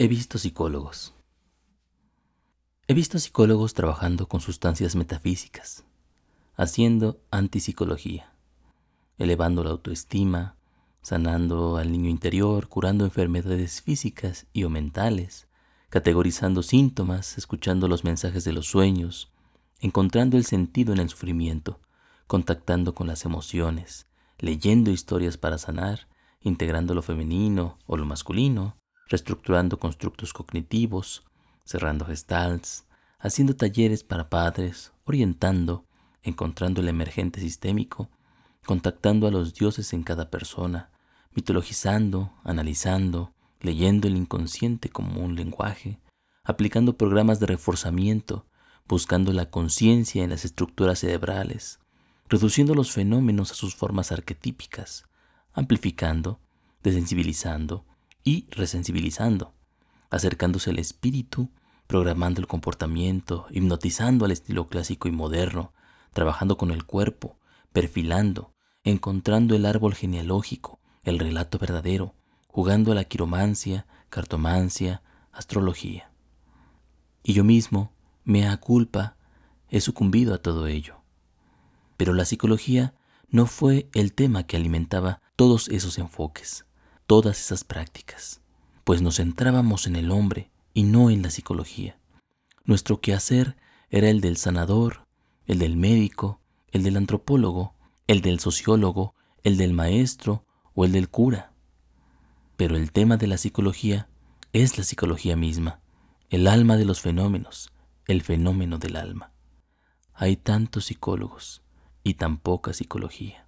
He visto psicólogos. He visto psicólogos trabajando con sustancias metafísicas, haciendo antipsicología, elevando la autoestima, sanando al niño interior, curando enfermedades físicas y o mentales, categorizando síntomas, escuchando los mensajes de los sueños, encontrando el sentido en el sufrimiento, contactando con las emociones, leyendo historias para sanar, integrando lo femenino o lo masculino, reestructurando constructos cognitivos, cerrando gestalts, haciendo talleres para padres, orientando, encontrando el emergente sistémico, contactando a los dioses en cada persona, mitologizando, analizando, leyendo el inconsciente como un lenguaje, aplicando programas de reforzamiento, buscando la conciencia en las estructuras cerebrales, reduciendo los fenómenos a sus formas arquetípicas, amplificando, desensibilizando, y resensibilizando, acercándose al espíritu, programando el comportamiento, hipnotizando al estilo clásico y moderno, trabajando con el cuerpo, perfilando, encontrando el árbol genealógico, el relato verdadero, jugando a la quiromancia, cartomancia, astrología. Y yo mismo, mea culpa, he sucumbido a todo ello. Pero la psicología no fue el tema que alimentaba todos esos enfoques todas esas prácticas, pues nos centrábamos en el hombre y no en la psicología. Nuestro quehacer era el del sanador, el del médico, el del antropólogo, el del sociólogo, el del maestro o el del cura. Pero el tema de la psicología es la psicología misma, el alma de los fenómenos, el fenómeno del alma. Hay tantos psicólogos y tan poca psicología.